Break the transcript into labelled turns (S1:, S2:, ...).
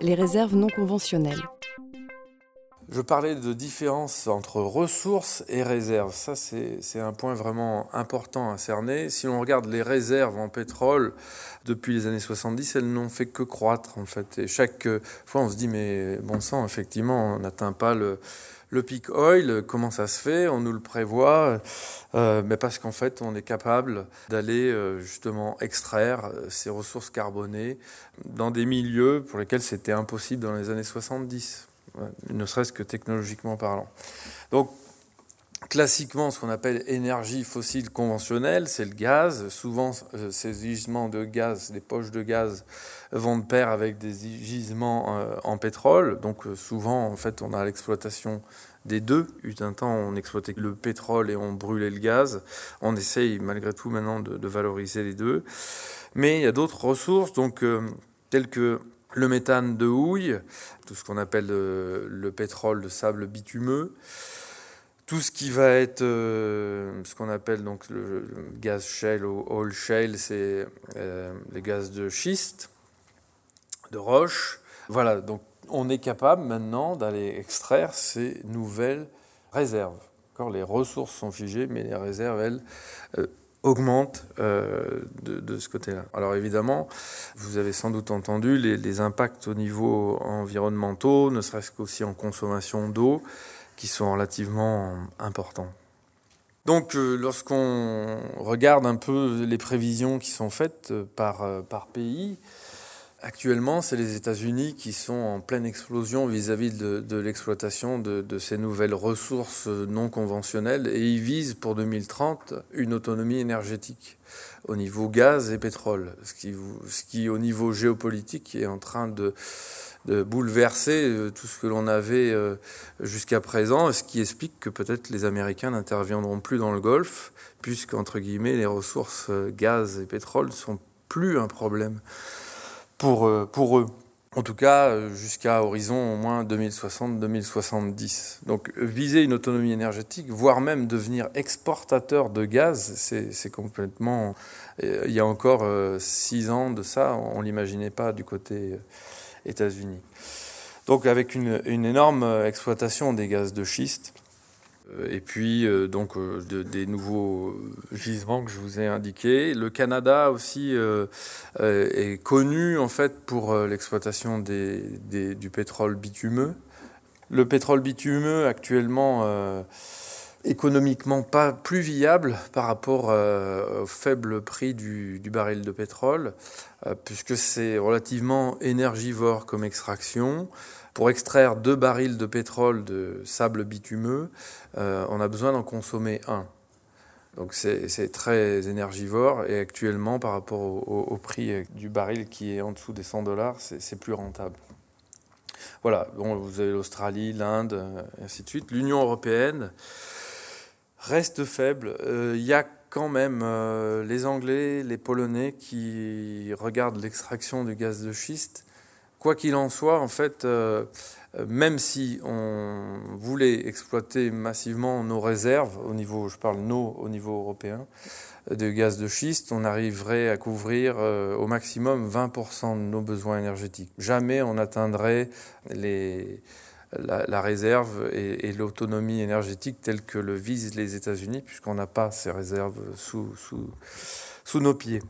S1: les réserves non conventionnelles.
S2: Je parlais de différence entre ressources et réserves. Ça, c'est un point vraiment important à cerner. Si on regarde les réserves en pétrole depuis les années 70, elles n'ont fait que croître, en fait. Et chaque fois, on se dit, mais bon sang, effectivement, on n'atteint pas le, le peak oil, comment ça se fait? On nous le prévoit, euh, mais parce qu'en fait, on est capable d'aller euh, justement extraire euh, ces ressources carbonées dans des milieux pour lesquels c'était impossible dans les années 70 ne serait-ce que technologiquement parlant. Donc, classiquement, ce qu'on appelle énergie fossile conventionnelle, c'est le gaz. Souvent, euh, ces gisements de gaz, des poches de gaz, vont de pair avec des gisements euh, en pétrole. Donc, euh, souvent, en fait, on a l'exploitation des deux. Il un temps, on exploitait le pétrole et on brûlait le gaz. On essaye malgré tout maintenant de, valoriser les deux. Mais il y a d'autres ressources, donc telles que le méthane de houille, tout ce qu'on appelle le, pétrole de sable bitumeux, tout ce qui va être euh, ce qu'on appelle donc le, gaz shale ou oil shale, c'est euh, les gaz de schiste, de roche. Voilà, donc on est capable maintenant d'aller extraire ces nouvelles réserves. les ressources sont figées, mais les réserves, elles, euh, augmente euh, de, ce côté-là. Alors évidemment, vous avez sans doute entendu les, impacts au niveau environnementaux, ne serait-ce qu'aussi en consommation d'eau, qui sont relativement importants. Donc euh, lorsqu'on regarde un peu les prévisions qui sont faites par, euh, par pays, Actuellement, c'est les États-Unis qui sont en pleine explosion vis-à-vis de, l'exploitation de, ces nouvelles ressources non conventionnelles et ils visent pour 2030 une autonomie énergétique au niveau gaz et pétrole, ce qui, au niveau géopolitique est en train de, bouleverser euh, tout ce que l'on avait euh, jusqu'à présent, ce qui explique que peut-être les Américains n'interviendront plus dans le Golfe, puisque, entre guillemets, les ressources euh, gaz et pétrole sont plus un problème pour, euh, pour eux. En tout cas, euh, jusqu'à horizon au moins 2060-2070. Donc, viser une autonomie énergétique, voire même devenir exportateur de gaz, c'est complètement. Euh, il y a encore six ans de ça, on ne l'imaginait pas du côté États-Unis. Donc, avec une, énorme exploitation des gaz de schiste, et puis euh, donc euh, des nouveaux gisements que je vous ai indiqués. Le Canada aussi est connu en fait pour l'exploitation du pétrole bitumeux. Le pétrole bitumeux actuellement économiquement pas plus viable par rapport au faible prix du, baril de pétrole, puisque c'est relativement énergivore comme extraction. Pour extraire deux barils de pétrole de sable bitumeux, euh, on a besoin d'en consommer un. Donc c'est très énergivore et actuellement par rapport au, prix du baril qui est en dessous des 100 dollars, c'est plus rentable. Voilà, bon, vous avez l'Australie, l'Inde, et ainsi de suite. L'Union européenne reste faible. Euh, il y a quand même euh, les Anglais, les Polonais qui regardent l'extraction du gaz de schiste Quoi qu'il en soit, en fait, euh, même si on voulait exploiter massivement nos réserves au niveau, je parle nos au niveau européen, de gaz de schiste, on arriverait à couvrir euh, au maximum 20% de nos besoins énergétiques. Jamais on atteindrait les, la, réserve et, l'autonomie énergétique telle que le visent les États-Unis, puisqu'on n'a pas ces réserves sous, nos pieds.